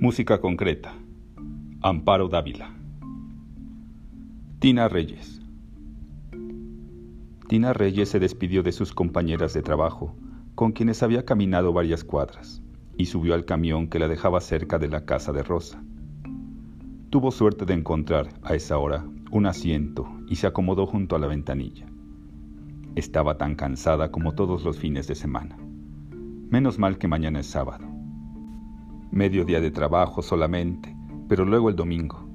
Música concreta. Amparo Dávila. Tina Reyes. Tina Reyes se despidió de sus compañeras de trabajo, con quienes había caminado varias cuadras, y subió al camión que la dejaba cerca de la casa de Rosa. Tuvo suerte de encontrar, a esa hora, un asiento y se acomodó junto a la ventanilla. Estaba tan cansada como todos los fines de semana. Menos mal que mañana es sábado. Medio día de trabajo solamente, pero luego el domingo,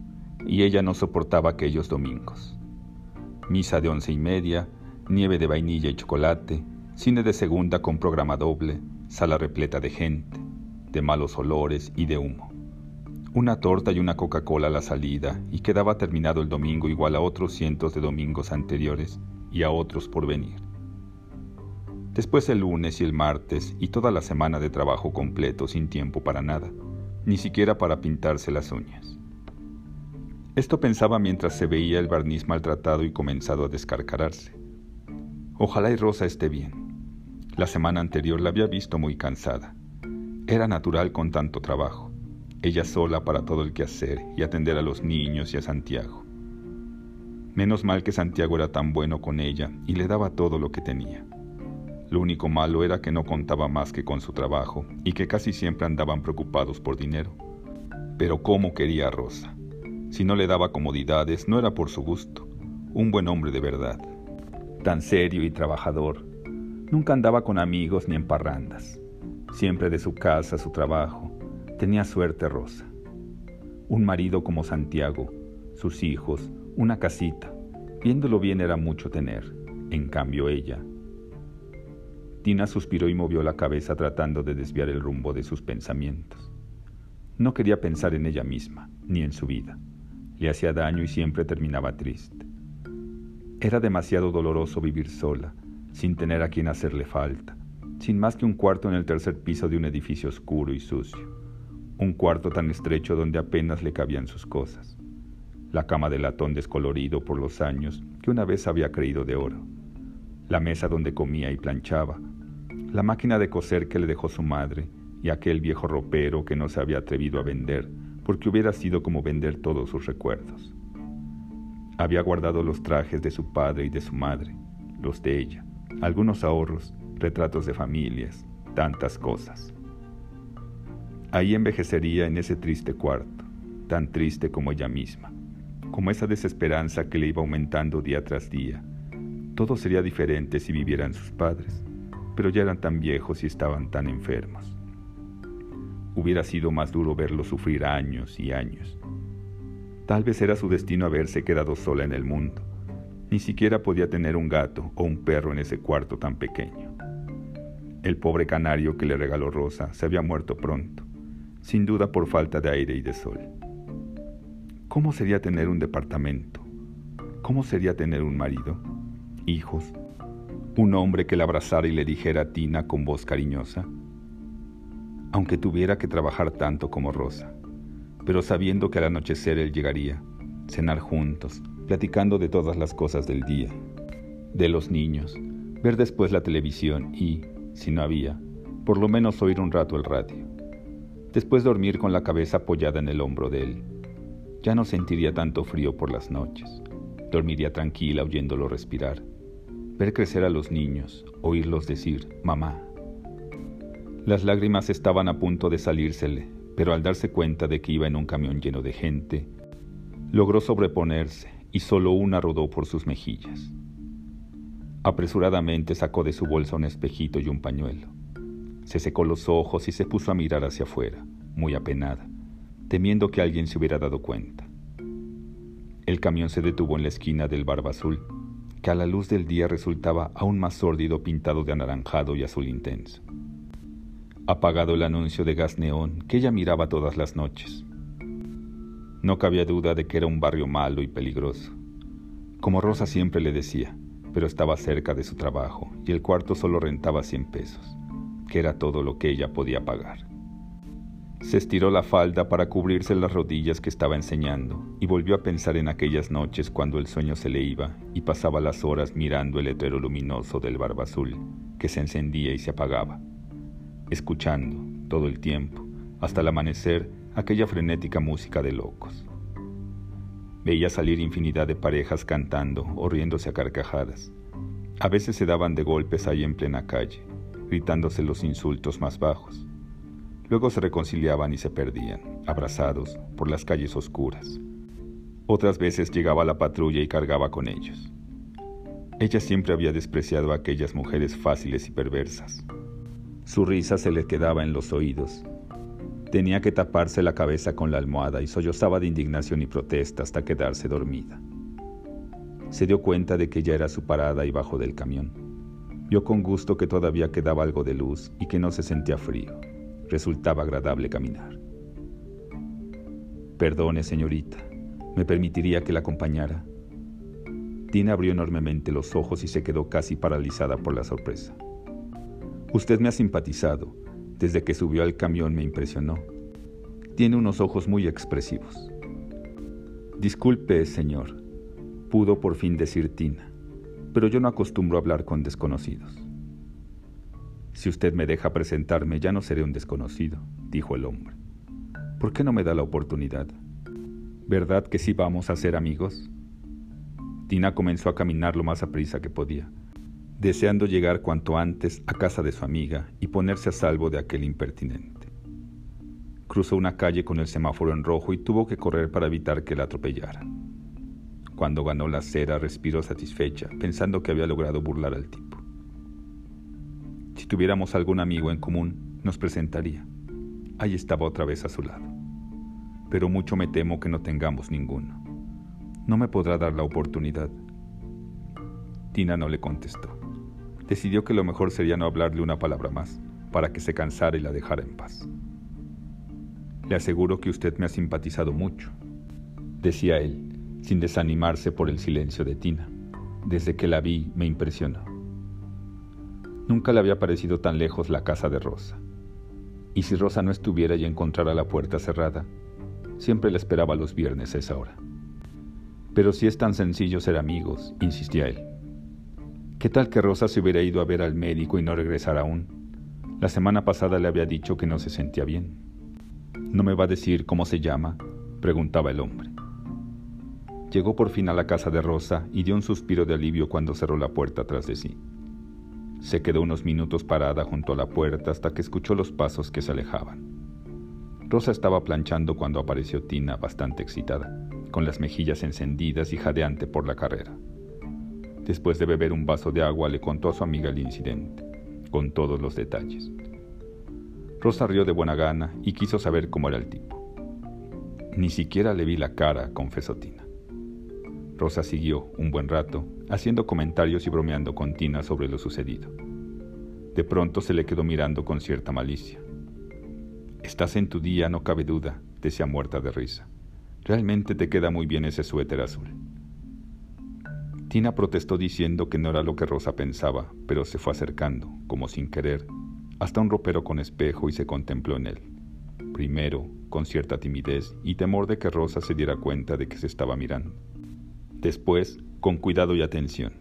y ella no soportaba aquellos domingos. Misa de once y media, nieve de vainilla y chocolate, cine de segunda con programa doble, sala repleta de gente, de malos olores y de humo. Una torta y una Coca-Cola a la salida y quedaba terminado el domingo igual a otros cientos de domingos anteriores y a otros por venir. Después el lunes y el martes y toda la semana de trabajo completo sin tiempo para nada, ni siquiera para pintarse las uñas. Esto pensaba mientras se veía el barniz maltratado y comenzado a descarcararse. Ojalá y Rosa esté bien. La semana anterior la había visto muy cansada. Era natural con tanto trabajo, ella sola para todo el quehacer y atender a los niños y a Santiago. Menos mal que Santiago era tan bueno con ella y le daba todo lo que tenía. Lo único malo era que no contaba más que con su trabajo y que casi siempre andaban preocupados por dinero. Pero cómo quería a Rosa. Si no le daba comodidades, no era por su gusto. Un buen hombre de verdad. Tan serio y trabajador. Nunca andaba con amigos ni en parrandas. Siempre de su casa a su trabajo. Tenía suerte Rosa. Un marido como Santiago, sus hijos, una casita. Viéndolo bien era mucho tener. En cambio ella, Tina suspiró y movió la cabeza tratando de desviar el rumbo de sus pensamientos. No quería pensar en ella misma, ni en su vida. Le hacía daño y siempre terminaba triste. Era demasiado doloroso vivir sola, sin tener a quien hacerle falta, sin más que un cuarto en el tercer piso de un edificio oscuro y sucio. Un cuarto tan estrecho donde apenas le cabían sus cosas. La cama de latón descolorido por los años que una vez había creído de oro. La mesa donde comía y planchaba, la máquina de coser que le dejó su madre y aquel viejo ropero que no se había atrevido a vender porque hubiera sido como vender todos sus recuerdos. Había guardado los trajes de su padre y de su madre, los de ella, algunos ahorros, retratos de familias, tantas cosas. Ahí envejecería en ese triste cuarto, tan triste como ella misma, como esa desesperanza que le iba aumentando día tras día. Todo sería diferente si vivieran sus padres pero ya eran tan viejos y estaban tan enfermos. Hubiera sido más duro verlos sufrir años y años. Tal vez era su destino haberse quedado sola en el mundo. Ni siquiera podía tener un gato o un perro en ese cuarto tan pequeño. El pobre canario que le regaló Rosa se había muerto pronto, sin duda por falta de aire y de sol. ¿Cómo sería tener un departamento? ¿Cómo sería tener un marido? ¿Hijos? Un hombre que la abrazara y le dijera a Tina con voz cariñosa, aunque tuviera que trabajar tanto como Rosa, pero sabiendo que al anochecer él llegaría, cenar juntos, platicando de todas las cosas del día, de los niños, ver después la televisión y, si no había, por lo menos oír un rato el radio. Después dormir con la cabeza apoyada en el hombro de él. Ya no sentiría tanto frío por las noches. Dormiría tranquila oyéndolo respirar ver crecer a los niños, oírlos decir, mamá. Las lágrimas estaban a punto de salírsele, pero al darse cuenta de que iba en un camión lleno de gente, logró sobreponerse y solo una rodó por sus mejillas. Apresuradamente sacó de su bolsa un espejito y un pañuelo. Se secó los ojos y se puso a mirar hacia afuera, muy apenada, temiendo que alguien se hubiera dado cuenta. El camión se detuvo en la esquina del Barba Azul que a la luz del día resultaba aún más sórdido pintado de anaranjado y azul intenso. Apagado el anuncio de gas neón que ella miraba todas las noches. No cabía duda de que era un barrio malo y peligroso, como Rosa siempre le decía, pero estaba cerca de su trabajo y el cuarto solo rentaba 100 pesos, que era todo lo que ella podía pagar. Se estiró la falda para cubrirse las rodillas que estaba enseñando y volvió a pensar en aquellas noches cuando el sueño se le iba y pasaba las horas mirando el letrero luminoso del barba azul que se encendía y se apagaba, escuchando todo el tiempo, hasta el amanecer, aquella frenética música de locos. Veía salir infinidad de parejas cantando o riéndose a carcajadas. A veces se daban de golpes ahí en plena calle, gritándose los insultos más bajos. Luego se reconciliaban y se perdían, abrazados, por las calles oscuras. Otras veces llegaba la patrulla y cargaba con ellos. Ella siempre había despreciado a aquellas mujeres fáciles y perversas. Su risa se le quedaba en los oídos. Tenía que taparse la cabeza con la almohada y sollozaba de indignación y protesta hasta quedarse dormida. Se dio cuenta de que ya era su parada y bajó del camión. Vio con gusto que todavía quedaba algo de luz y que no se sentía frío. Resultaba agradable caminar. Perdone, señorita, ¿me permitiría que la acompañara? Tina abrió enormemente los ojos y se quedó casi paralizada por la sorpresa. Usted me ha simpatizado. Desde que subió al camión me impresionó. Tiene unos ojos muy expresivos. Disculpe, señor, pudo por fin decir Tina, pero yo no acostumbro a hablar con desconocidos. Si usted me deja presentarme, ya no seré un desconocido, dijo el hombre. ¿Por qué no me da la oportunidad? ¿Verdad que sí vamos a ser amigos? Tina comenzó a caminar lo más aprisa que podía, deseando llegar cuanto antes a casa de su amiga y ponerse a salvo de aquel impertinente. Cruzó una calle con el semáforo en rojo y tuvo que correr para evitar que la atropellara. Cuando ganó la acera respiró satisfecha, pensando que había logrado burlar al tipo. Si tuviéramos algún amigo en común, nos presentaría. Ahí estaba otra vez a su lado. Pero mucho me temo que no tengamos ninguno no me podrá dar la oportunidad. Tina no le contestó. Decidió que lo mejor sería no hablarle una palabra más, para que se cansara y la dejara en paz. Le aseguro que usted me ha simpatizado mucho, decía él, sin desanimarse por el silencio de Tina. Desde que la vi me impresionó. Nunca le había parecido tan lejos la casa de Rosa. Y si Rosa no estuviera y encontrara la puerta cerrada, siempre la esperaba los viernes a esa hora. Pero si es tan sencillo ser amigos, insistía él. ¿Qué tal que Rosa se hubiera ido a ver al médico y no regresara aún? La semana pasada le había dicho que no se sentía bien. ¿No me va a decir cómo se llama? preguntaba el hombre. Llegó por fin a la casa de Rosa y dio un suspiro de alivio cuando cerró la puerta tras de sí. Se quedó unos minutos parada junto a la puerta hasta que escuchó los pasos que se alejaban. Rosa estaba planchando cuando apareció Tina bastante excitada con las mejillas encendidas y jadeante por la carrera. Después de beber un vaso de agua le contó a su amiga el incidente, con todos los detalles. Rosa rió de buena gana y quiso saber cómo era el tipo. Ni siquiera le vi la cara, confesó Tina. Rosa siguió un buen rato, haciendo comentarios y bromeando con Tina sobre lo sucedido. De pronto se le quedó mirando con cierta malicia. Estás en tu día, no cabe duda, decía muerta de risa. Realmente te queda muy bien ese suéter azul. Tina protestó diciendo que no era lo que Rosa pensaba, pero se fue acercando, como sin querer, hasta un ropero con espejo y se contempló en él. Primero, con cierta timidez y temor de que Rosa se diera cuenta de que se estaba mirando. Después, con cuidado y atención.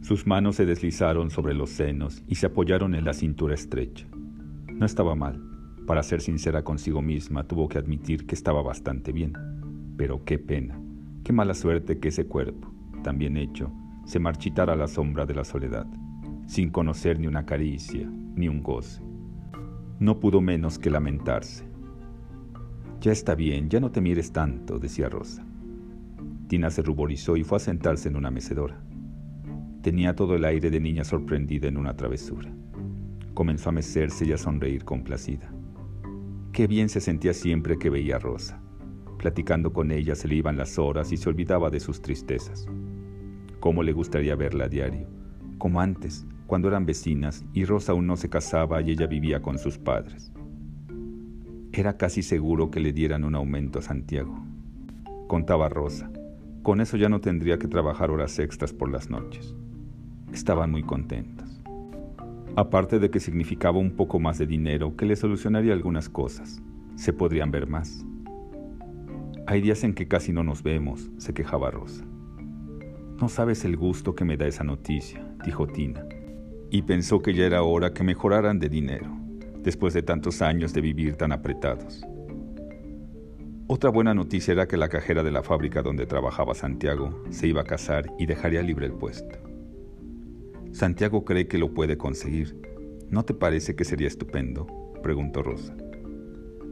Sus manos se deslizaron sobre los senos y se apoyaron en la cintura estrecha. No estaba mal, para ser sincera consigo misma, tuvo que admitir que estaba bastante bien. Pero qué pena, qué mala suerte que ese cuerpo, tan bien hecho, se marchitara a la sombra de la soledad, sin conocer ni una caricia, ni un goce. No pudo menos que lamentarse. Ya está bien, ya no te mires tanto, decía Rosa. Tina se ruborizó y fue a sentarse en una mecedora. Tenía todo el aire de niña sorprendida en una travesura. Comenzó a mecerse y a sonreír complacida. Qué bien se sentía siempre que veía a Rosa. Platicando con ella se le iban las horas y se olvidaba de sus tristezas. Cómo le gustaría verla a diario, como antes, cuando eran vecinas y Rosa aún no se casaba y ella vivía con sus padres. Era casi seguro que le dieran un aumento a Santiago. Contaba Rosa. Con eso ya no tendría que trabajar horas extras por las noches. Estaban muy contentas aparte de que significaba un poco más de dinero que le solucionaría algunas cosas. Se podrían ver más. Hay días en que casi no nos vemos, se quejaba Rosa. No sabes el gusto que me da esa noticia, dijo Tina, y pensó que ya era hora que mejoraran de dinero, después de tantos años de vivir tan apretados. Otra buena noticia era que la cajera de la fábrica donde trabajaba Santiago se iba a casar y dejaría libre el puesto. Santiago cree que lo puede conseguir. ¿No te parece que sería estupendo? preguntó Rosa.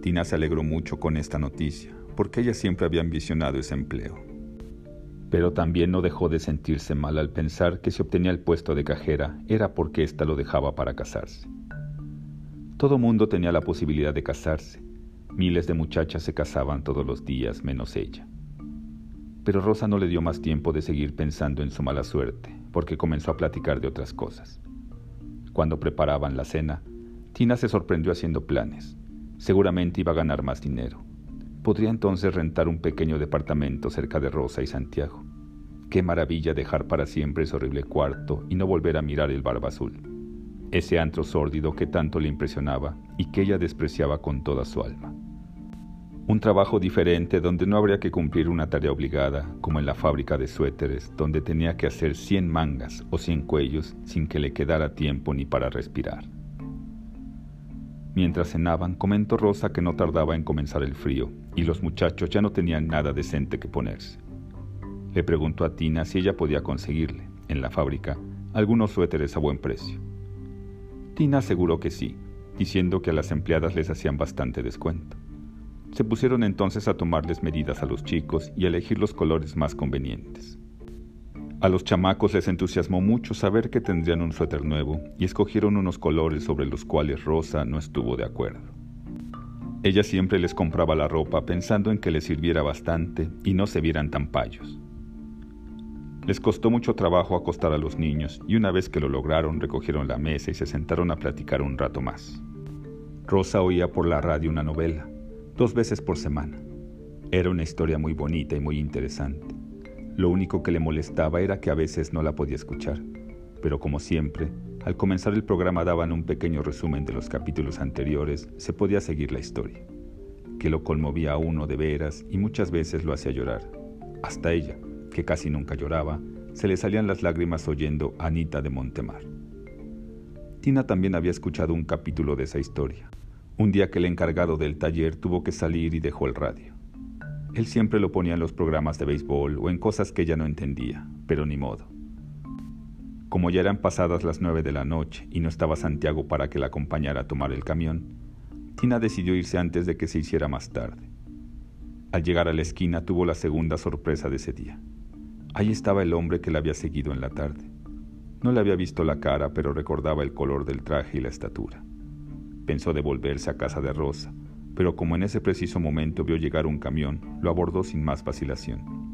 Tina se alegró mucho con esta noticia, porque ella siempre había ambicionado ese empleo. Pero también no dejó de sentirse mal al pensar que si obtenía el puesto de cajera era porque ésta lo dejaba para casarse. Todo mundo tenía la posibilidad de casarse. Miles de muchachas se casaban todos los días, menos ella. Pero Rosa no le dio más tiempo de seguir pensando en su mala suerte, porque comenzó a platicar de otras cosas. Cuando preparaban la cena, Tina se sorprendió haciendo planes. Seguramente iba a ganar más dinero. Podría entonces rentar un pequeño departamento cerca de Rosa y Santiago. Qué maravilla dejar para siempre ese horrible cuarto y no volver a mirar el barba azul. Ese antro sórdido que tanto le impresionaba y que ella despreciaba con toda su alma. Un trabajo diferente donde no habría que cumplir una tarea obligada, como en la fábrica de suéteres, donde tenía que hacer 100 mangas o 100 cuellos sin que le quedara tiempo ni para respirar. Mientras cenaban, comentó Rosa que no tardaba en comenzar el frío y los muchachos ya no tenían nada decente que ponerse. Le preguntó a Tina si ella podía conseguirle, en la fábrica, algunos suéteres a buen precio. Tina aseguró que sí, diciendo que a las empleadas les hacían bastante descuento. Se pusieron entonces a tomarles medidas a los chicos y a elegir los colores más convenientes. A los chamacos les entusiasmó mucho saber que tendrían un suéter nuevo y escogieron unos colores sobre los cuales Rosa no estuvo de acuerdo. Ella siempre les compraba la ropa pensando en que les sirviera bastante y no se vieran tan payos. Les costó mucho trabajo acostar a los niños y una vez que lo lograron recogieron la mesa y se sentaron a platicar un rato más. Rosa oía por la radio una novela, dos veces por semana. Era una historia muy bonita y muy interesante. Lo único que le molestaba era que a veces no la podía escuchar, pero como siempre, al comenzar el programa daban un pequeño resumen de los capítulos anteriores, se podía seguir la historia, que lo conmovía a uno de veras y muchas veces lo hacía llorar. Hasta ella, que casi nunca lloraba, se le salían las lágrimas oyendo Anita de Montemar. Tina también había escuchado un capítulo de esa historia, un día que el encargado del taller tuvo que salir y dejó el radio. Él siempre lo ponía en los programas de béisbol o en cosas que ella no entendía, pero ni modo. Como ya eran pasadas las nueve de la noche y no estaba Santiago para que la acompañara a tomar el camión, Tina decidió irse antes de que se hiciera más tarde. Al llegar a la esquina tuvo la segunda sorpresa de ese día. Ahí estaba el hombre que la había seguido en la tarde. No le había visto la cara, pero recordaba el color del traje y la estatura. Pensó devolverse a casa de Rosa, pero como en ese preciso momento vio llegar un camión, lo abordó sin más vacilación.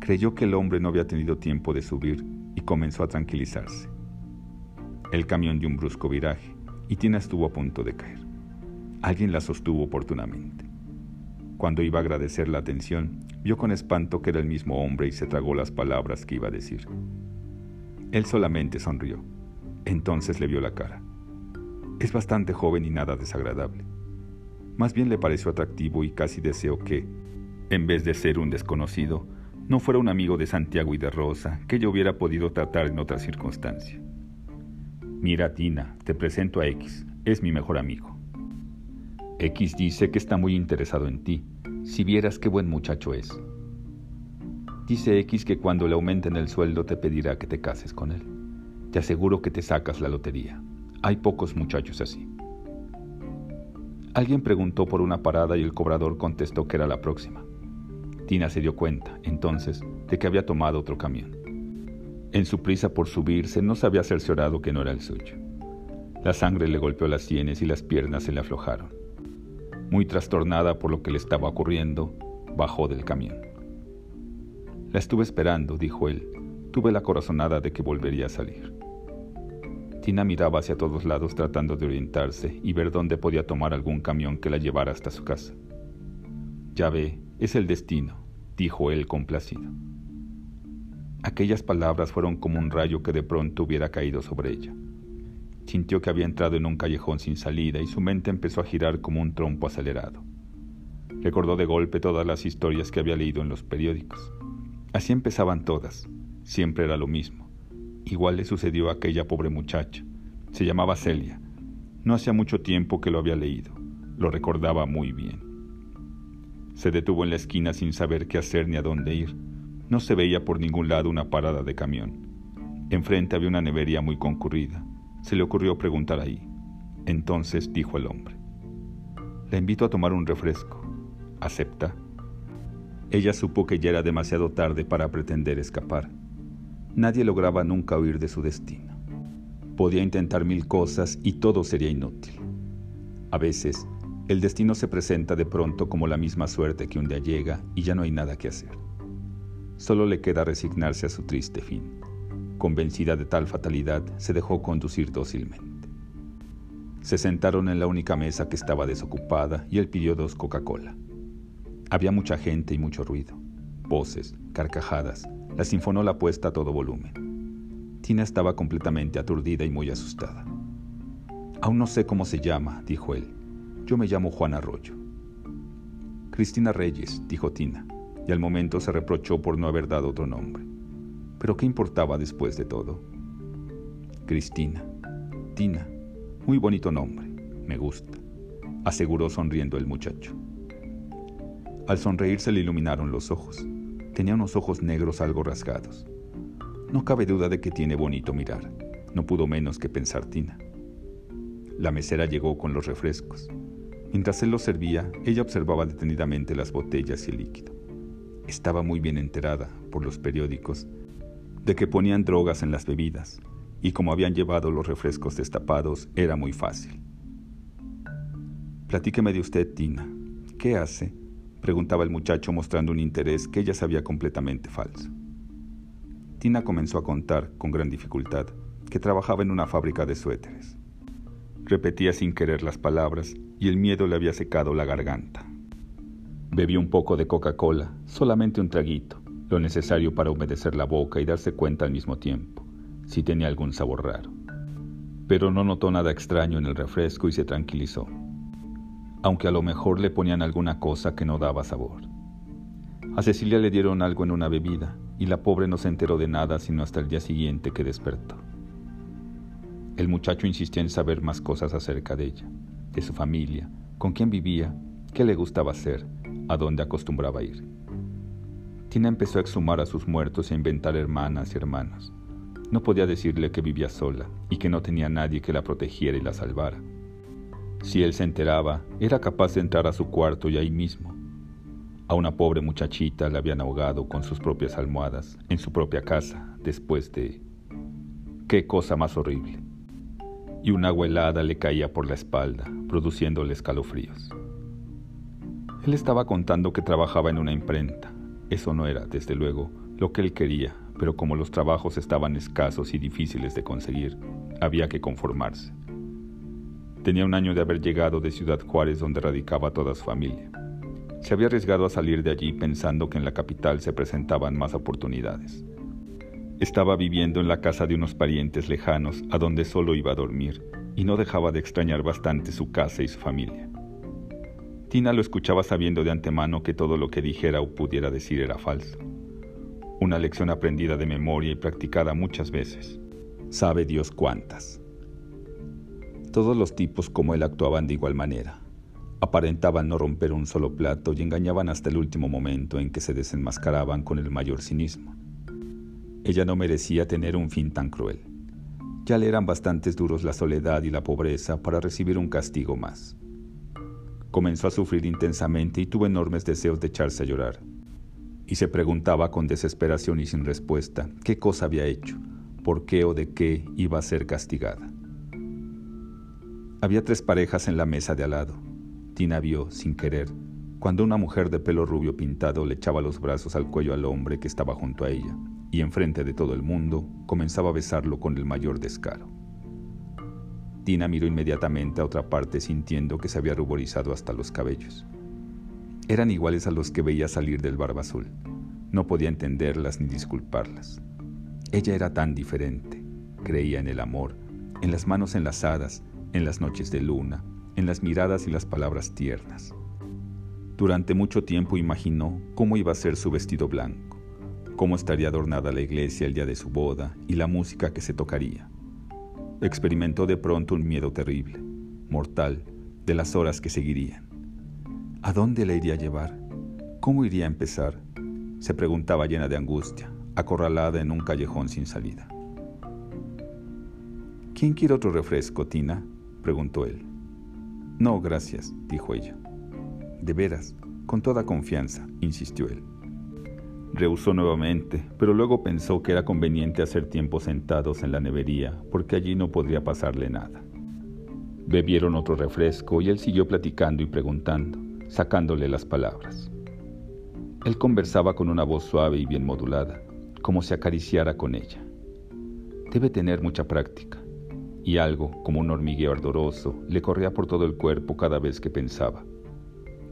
Creyó que el hombre no había tenido tiempo de subir y comenzó a tranquilizarse. El camión dio un brusco viraje y Tina estuvo a punto de caer. Alguien la sostuvo oportunamente. Cuando iba a agradecer la atención, vio con espanto que era el mismo hombre y se tragó las palabras que iba a decir. Él solamente sonrió. Entonces le vio la cara. Es bastante joven y nada desagradable. Más bien le pareció atractivo y casi deseó que, en vez de ser un desconocido, no fuera un amigo de Santiago y de Rosa que yo hubiera podido tratar en otra circunstancia. Mira, Tina, te presento a X, es mi mejor amigo. X dice que está muy interesado en ti, si vieras qué buen muchacho es. Dice X que cuando le aumenten el sueldo te pedirá que te cases con él. Te aseguro que te sacas la lotería. Hay pocos muchachos así. Alguien preguntó por una parada y el cobrador contestó que era la próxima. Tina se dio cuenta, entonces, de que había tomado otro camión. En su prisa por subirse no se había cerciorado que no era el suyo. La sangre le golpeó las sienes y las piernas se le aflojaron. Muy trastornada por lo que le estaba ocurriendo, bajó del camión. La estuve esperando, dijo él. Tuve la corazonada de que volvería a salir. Tina miraba hacia todos lados tratando de orientarse y ver dónde podía tomar algún camión que la llevara hasta su casa. Ya ve, es el destino, dijo él complacido. Aquellas palabras fueron como un rayo que de pronto hubiera caído sobre ella. Sintió que había entrado en un callejón sin salida y su mente empezó a girar como un trompo acelerado. Recordó de golpe todas las historias que había leído en los periódicos. Así empezaban todas, siempre era lo mismo Igual le sucedió a aquella pobre muchacha. Se llamaba Celia. No hacía mucho tiempo que lo había leído. Lo recordaba muy bien. Se detuvo en la esquina sin saber qué hacer ni a dónde ir. No se veía por ningún lado una parada de camión. Enfrente había una nevería muy concurrida. Se le ocurrió preguntar ahí. Entonces dijo el hombre, Le invito a tomar un refresco. ¿Acepta? Ella supo que ya era demasiado tarde para pretender escapar. Nadie lograba nunca huir de su destino. Podía intentar mil cosas y todo sería inútil. A veces, el destino se presenta de pronto como la misma suerte que un día llega y ya no hay nada que hacer. Solo le queda resignarse a su triste fin. Convencida de tal fatalidad, se dejó conducir dócilmente. Se sentaron en la única mesa que estaba desocupada y él pidió dos Coca-Cola. Había mucha gente y mucho ruido. Voces, carcajadas, la sinfonola puesta a todo volumen. Tina estaba completamente aturdida y muy asustada. Aún no sé cómo se llama, dijo él. Yo me llamo Juan Arroyo. Cristina Reyes, dijo Tina, y al momento se reprochó por no haber dado otro nombre. Pero ¿qué importaba después de todo? Cristina. Tina. Muy bonito nombre. Me gusta. Aseguró sonriendo el muchacho. Al sonreír se le iluminaron los ojos. Tenía unos ojos negros algo rasgados. No cabe duda de que tiene bonito mirar. No pudo menos que pensar Tina. La mesera llegó con los refrescos. Mientras él los servía, ella observaba detenidamente las botellas y el líquido. Estaba muy bien enterada, por los periódicos, de que ponían drogas en las bebidas, y como habían llevado los refrescos destapados, era muy fácil. Platíqueme de usted, Tina. ¿Qué hace? preguntaba el muchacho mostrando un interés que ella sabía completamente falso. Tina comenzó a contar, con gran dificultad, que trabajaba en una fábrica de suéteres. Repetía sin querer las palabras y el miedo le había secado la garganta. Bebió un poco de Coca-Cola, solamente un traguito, lo necesario para humedecer la boca y darse cuenta al mismo tiempo, si tenía algún sabor raro. Pero no notó nada extraño en el refresco y se tranquilizó, aunque a lo mejor le ponían alguna cosa que no daba sabor. A Cecilia le dieron algo en una bebida y la pobre no se enteró de nada sino hasta el día siguiente que despertó. El muchacho insistía en saber más cosas acerca de ella, de su familia, con quién vivía, qué le gustaba hacer, a dónde acostumbraba ir. Tina empezó a exhumar a sus muertos e inventar hermanas y hermanos. No podía decirle que vivía sola y que no tenía nadie que la protegiera y la salvara. Si él se enteraba, era capaz de entrar a su cuarto y ahí mismo. A una pobre muchachita la habían ahogado con sus propias almohadas en su propia casa después de... ¡Qué cosa más horrible! Y una agua helada le caía por la espalda, produciéndole escalofríos. Él estaba contando que trabajaba en una imprenta, eso no era, desde luego, lo que él quería, pero como los trabajos estaban escasos y difíciles de conseguir, había que conformarse. Tenía un año de haber llegado de Ciudad Juárez donde radicaba toda su familia. Se había arriesgado a salir de allí pensando que en la capital se presentaban más oportunidades. Estaba viviendo en la casa de unos parientes lejanos a donde solo iba a dormir y no dejaba de extrañar bastante su casa y su familia. Tina lo escuchaba sabiendo de antemano que todo lo que dijera o pudiera decir era falso. Una lección aprendida de memoria y practicada muchas veces. Sabe Dios cuántas. Todos los tipos como él actuaban de igual manera. Aparentaban no romper un solo plato y engañaban hasta el último momento en que se desenmascaraban con el mayor cinismo. Ella no merecía tener un fin tan cruel. Ya le eran bastantes duros la soledad y la pobreza para recibir un castigo más. Comenzó a sufrir intensamente y tuvo enormes deseos de echarse a llorar. Y se preguntaba con desesperación y sin respuesta qué cosa había hecho, por qué o de qué iba a ser castigada. Había tres parejas en la mesa de al lado. Tina vio, sin querer, cuando una mujer de pelo rubio pintado le echaba los brazos al cuello al hombre que estaba junto a ella, y enfrente de todo el mundo comenzaba a besarlo con el mayor descaro. Tina miró inmediatamente a otra parte sintiendo que se había ruborizado hasta los cabellos. Eran iguales a los que veía salir del barba azul. No podía entenderlas ni disculparlas. Ella era tan diferente. Creía en el amor, en las manos enlazadas, en las noches de luna, en las miradas y las palabras tiernas. Durante mucho tiempo imaginó cómo iba a ser su vestido blanco, cómo estaría adornada la iglesia el día de su boda y la música que se tocaría experimentó de pronto un miedo terrible, mortal, de las horas que seguirían. ¿A dónde la iría a llevar? ¿Cómo iría a empezar? se preguntaba llena de angustia, acorralada en un callejón sin salida. ¿Quién quiere otro refresco, Tina? preguntó él. No, gracias, dijo ella. De veras, con toda confianza, insistió él. Rehusó nuevamente, pero luego pensó que era conveniente hacer tiempo sentados en la nevería, porque allí no podría pasarle nada. Bebieron otro refresco y él siguió platicando y preguntando, sacándole las palabras. Él conversaba con una voz suave y bien modulada, como si acariciara con ella. Debe tener mucha práctica, y algo, como un hormigueo ardoroso, le corría por todo el cuerpo cada vez que pensaba.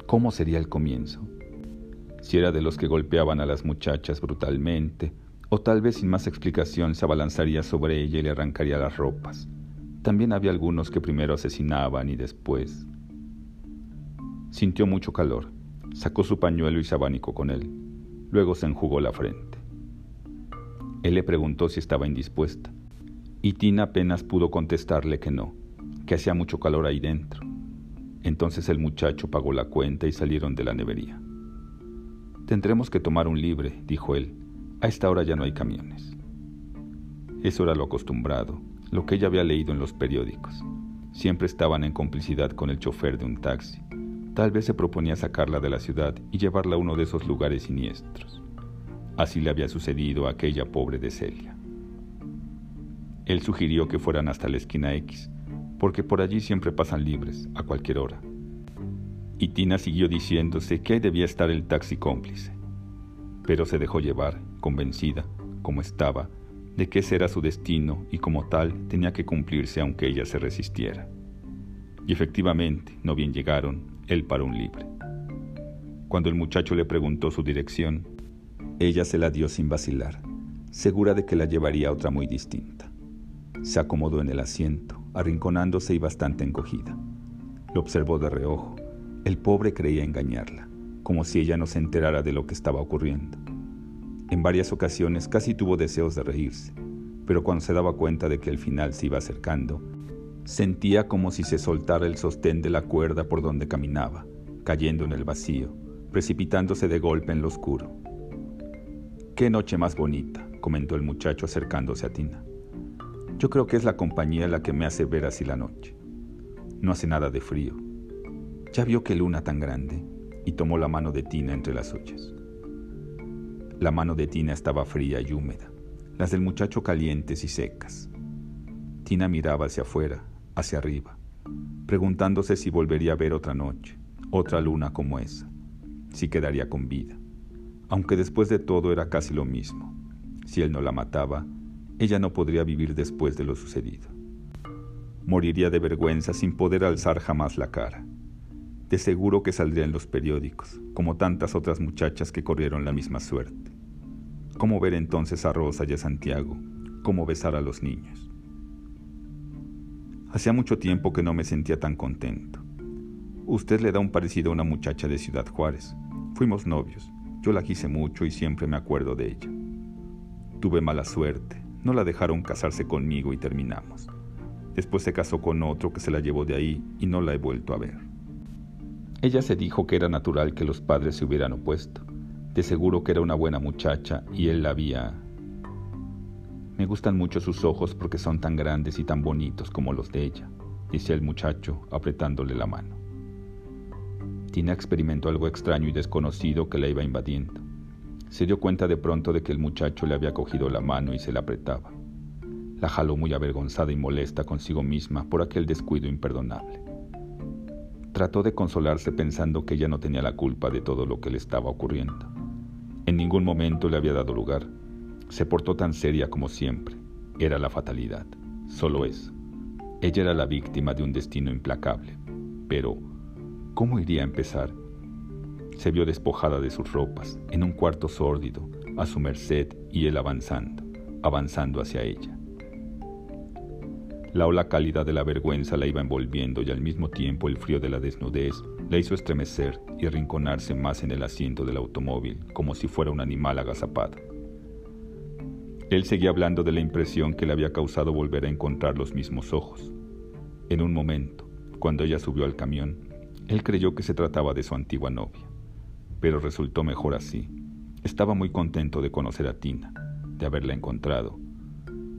¿Cómo sería el comienzo? Si era de los que golpeaban a las muchachas brutalmente, o tal vez sin más explicación se abalanzaría sobre ella y le arrancaría las ropas. También había algunos que primero asesinaban y después. Sintió mucho calor Sacó su pañuelo y se abanicó con él. Luego se enjugó la frente. Él le preguntó si estaba indispuesta, y Tina apenas pudo contestarle que no, que hacía mucho calor ahí dentro. Entonces el muchacho pagó la cuenta y salieron de la nevería. Tendremos que tomar un libre, dijo él. A esta hora ya no hay camiones. Eso era lo acostumbrado, lo que ella había leído en los periódicos. Siempre estaban en complicidad con el chofer de un taxi. Tal vez se proponía sacarla de la ciudad y llevarla a uno de esos lugares siniestros. Así le había sucedido a aquella pobre de Celia. Él sugirió que fueran hasta la esquina X, porque por allí siempre pasan libres, a cualquier hora. Y Tina siguió diciéndose que debía estar el taxi cómplice. Pero se dejó llevar, convencida, como estaba, de que ese era su destino y como tal tenía que cumplirse aunque ella se resistiera. Y efectivamente, no bien llegaron, él para un libre. Cuando el muchacho le preguntó su dirección, ella se la dio sin vacilar, segura de que la llevaría a otra muy distinta. Se acomodó en el asiento, arrinconándose y bastante encogida. Lo observó de reojo. El pobre creía engañarla, como si ella no se enterara de lo que estaba ocurriendo. En varias ocasiones casi tuvo deseos de reírse, pero cuando se daba cuenta de que el final se iba acercando, Sentía como si se soltara el sostén de la cuerda por donde caminaba, cayendo en el vacío, precipitándose de golpe en lo oscuro. Qué noche más bonita, comentó el muchacho acercándose a Tina. Yo creo que es la compañía la que me hace ver así la noche. No hace nada de frío. Ya vio qué luna tan grande y tomó la mano de Tina entre las suyas. La mano de Tina estaba fría y húmeda, las del muchacho calientes y secas. Tina miraba hacia afuera, hacia arriba, preguntándose si volvería a ver otra noche, otra luna como esa, si quedaría con vida. Aunque después de todo era casi lo mismo. Si él no la mataba, ella no podría vivir después de lo sucedido. Moriría de vergüenza sin poder alzar jamás la cara. De seguro que saldría en los periódicos, como tantas otras muchachas que corrieron la misma suerte. ¿Cómo ver entonces a Rosa y a Santiago? ¿Cómo besar a los niños? Hacía mucho tiempo que no me sentía tan contento. Usted le da un parecido a una muchacha de Ciudad Juárez. Fuimos novios. Yo la quise mucho y siempre me acuerdo de ella. Tuve mala suerte. No la dejaron casarse conmigo y terminamos. Después se casó con otro que se la llevó de ahí y no la he vuelto a ver. Ella se dijo que era natural que los padres se hubieran opuesto. De seguro que era una buena muchacha y él la había me gustan mucho sus ojos porque son tan grandes y tan bonitos como los de ella, dice el muchacho apretándole la mano. Tina experimentó algo extraño y desconocido que la iba invadiendo. Se dio cuenta de pronto de que el muchacho le había cogido la mano y se la apretaba. La jaló muy avergonzada y molesta consigo misma por aquel descuido imperdonable. Trató de consolarse pensando que ella no tenía la culpa de todo lo que le estaba ocurriendo. En ningún momento le había dado lugar se portó tan seria como siempre. Era la fatalidad, solo eso. Ella era la víctima de un destino implacable. Pero, ¿cómo iría a empezar? Se vio despojada de sus ropas, en un cuarto sórdido, a su merced y él avanzando, avanzando hacia ella. La ola cálida de la vergüenza la iba envolviendo y al mismo tiempo el frío de la desnudez la hizo estremecer y arrinconarse más en el asiento del automóvil, como si fuera un animal agazapado. Él seguía hablando de la impresión que le había causado volver a encontrar los mismos ojos. En un momento, cuando ella subió al camión, él creyó que se trataba de su antigua novia. pero resultó mejor así. Estaba muy contento de conocer a Tina, de haberla encontrado.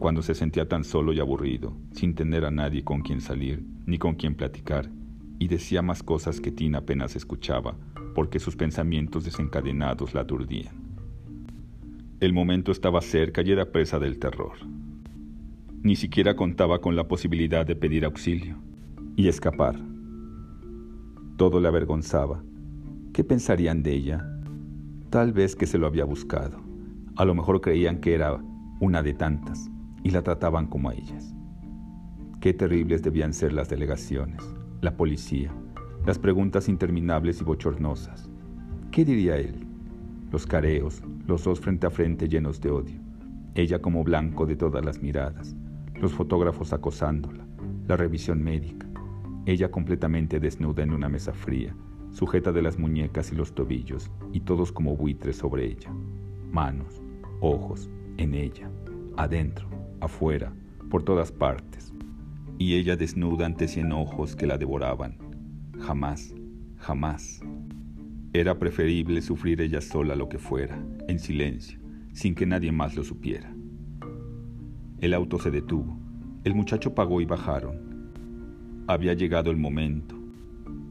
Cuando se sentía tan solo y aburrido, sin tener a nadie con quien salir, ni con quien platicar, y decía más cosas que Tina apenas escuchaba, porque sus pensamientos desencadenados la aturdían. El momento estaba cerca y era presa del terror. Ni siquiera contaba con la posibilidad de pedir auxilio y escapar. Todo le avergonzaba. ¿Qué pensarían de ella? Tal vez que se lo había buscado. A lo mejor creían que era una de tantas y la trataban como a ellas. Qué terribles debían ser las delegaciones, la policía, las preguntas interminables y bochornosas. ¿Qué diría él? Los careos, los dos frente a frente llenos de odio, ella como blanco de todas las miradas, los fotógrafos acosándola, la revisión médica, ella completamente desnuda en una mesa fría, sujeta de las muñecas y los tobillos, y todos como buitres sobre ella. Manos, ojos, en ella, adentro, afuera, por todas partes. Y ella desnuda ante cien ojos que la devoraban. Jamás, jamás. Era preferible sufrir ella sola lo que fuera, en silencio, sin que nadie más lo supiera. El auto se detuvo. El muchacho pagó y bajaron. Había llegado el momento,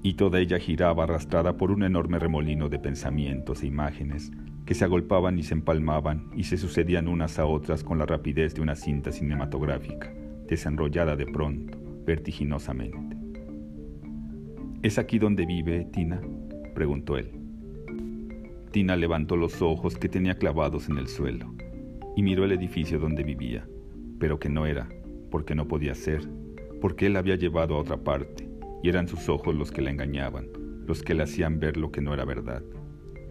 y toda ella giraba arrastrada por un enorme remolino de pensamientos e imágenes que se agolpaban y se empalmaban y se sucedían unas a otras con la rapidez de una cinta cinematográfica, desenrollada de pronto, vertiginosamente. ¿Es aquí donde vive, Tina? preguntó él. Tina levantó los ojos que tenía clavados en el suelo y miró el edificio donde vivía pero que no era, porque no podía ser, porque él la había llevado a otra parte, y eran sus ojos los que la engañaban, los que le hacían ver lo que no era verdad.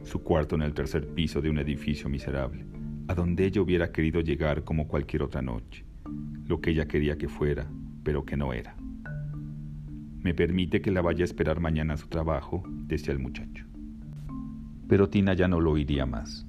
Su cuarto en el tercer piso de un edificio miserable, a donde ella hubiera querido llegar como cualquier otra noche, lo que ella quería que fuera, pero que no era. ¿Me permite que la vaya a esperar mañana a su trabajo? decía el muchacho. Pero Tina ya no lo oiría más.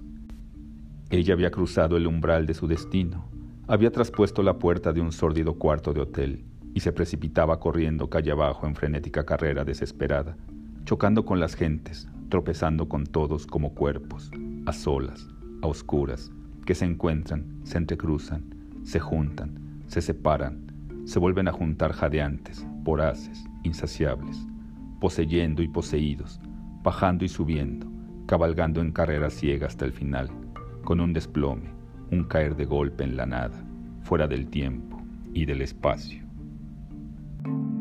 Ella había cruzado el umbral de su destino, había traspuesto la puerta de un sórdido cuarto de hotel y se precipitaba corriendo calle abajo en frenética carrera desesperada, chocando con las gentes, tropezando con todos como cuerpos, a solas, a oscuras, que se encuentran, se entrecruzan, se juntan, se separan, se vuelven a juntar jadeantes, voraces, insaciables, poseyendo y poseídos, bajando y subiendo, cabalgando en carrera ciega hasta el final, con un desplome, un caer de golpe en la nada, fuera del tiempo y del espacio. Thank you.